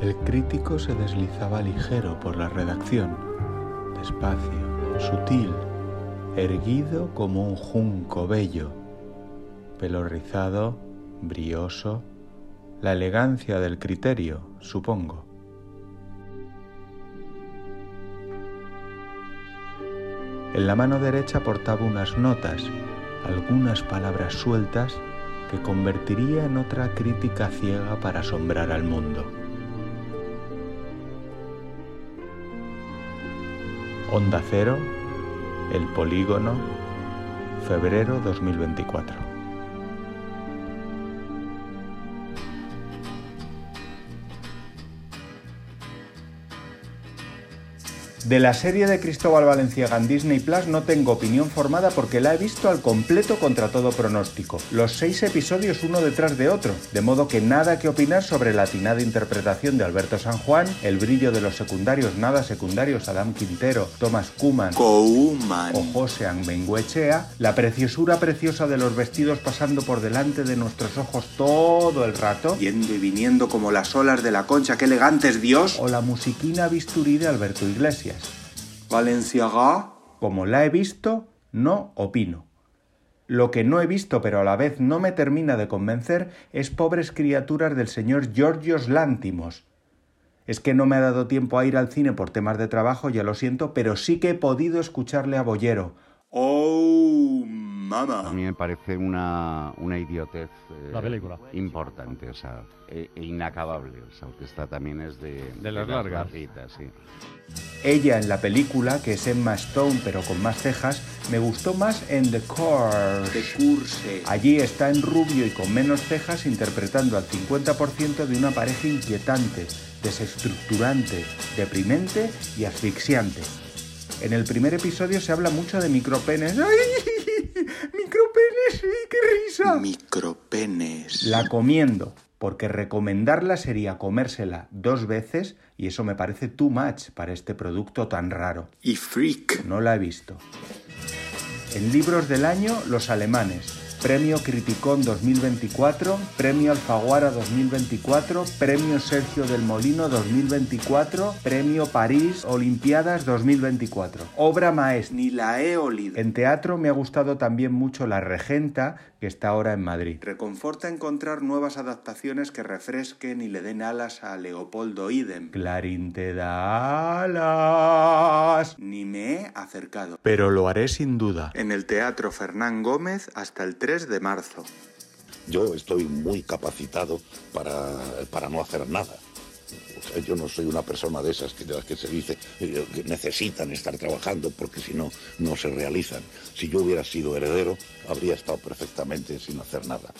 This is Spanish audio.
El crítico se deslizaba ligero por la redacción, despacio, sutil, erguido como un junco bello, pelo rizado, brioso, la elegancia del criterio, supongo. En la mano derecha portaba unas notas, algunas palabras sueltas que convertiría en otra crítica ciega para asombrar al mundo. Onda Cero, El Polígono, febrero 2024. De la serie de Cristóbal Valenciaga en Disney Plus no tengo opinión formada porque la he visto al completo contra todo pronóstico. Los seis episodios uno detrás de otro, de modo que nada que opinar sobre la atinada interpretación de Alberto San Juan, el brillo de los secundarios nada secundarios Adam Quintero, Thomas Kuman o José Benguechea, la preciosura preciosa de los vestidos pasando por delante de nuestros ojos todo el rato, yendo y viniendo como las olas de la concha, qué elegantes Dios, o la musiquina bisturí de Alberto Iglesias. Valenciaga. Como la he visto, no opino. Lo que no he visto, pero a la vez no me termina de convencer, es pobres criaturas del señor Georgios Lántimos. Es que no me ha dado tiempo a ir al cine por temas de trabajo, ya lo siento, pero sí que he podido escucharle a Bollero. ¡Oh, mamá! A mí me parece una, una idiotez eh, La película. importante, o sea, e, e inacabable. O sea, que esta también es de, De las largas. larguitas, sí. Ella en la película, que es Emma Stone pero con más cejas, me gustó más en The Course. Allí está en rubio y con menos cejas interpretando al 50% de una pareja inquietante, desestructurante, deprimente y asfixiante. En el primer episodio se habla mucho de micropenes. ¡Ay! ¡Micropenes! sí, ¡Qué risa! Micropenes. La comiendo, porque recomendarla sería comérsela dos veces y eso me parece too much para este producto tan raro. Y freak. No la he visto. En libros del año, los alemanes. Premio Criticón 2024, Premio Alfaguara 2024, Premio Sergio del Molino 2024, Premio París Olimpiadas 2024. Obra maestra. Ni la he olido. En teatro me ha gustado también mucho La Regenta, que está ahora en Madrid. Reconforta encontrar nuevas adaptaciones que refresquen y le den alas a Leopoldo Idem. Clarín te da alas. Ni me he acercado. Pero lo haré sin duda. En el Teatro Fernán Gómez hasta el 3 de marzo. Yo estoy muy capacitado para, para no hacer nada. Yo no soy una persona de esas que, las que se dice eh, que necesitan estar trabajando porque si no, no se realizan. Si yo hubiera sido heredero, habría estado perfectamente sin hacer nada.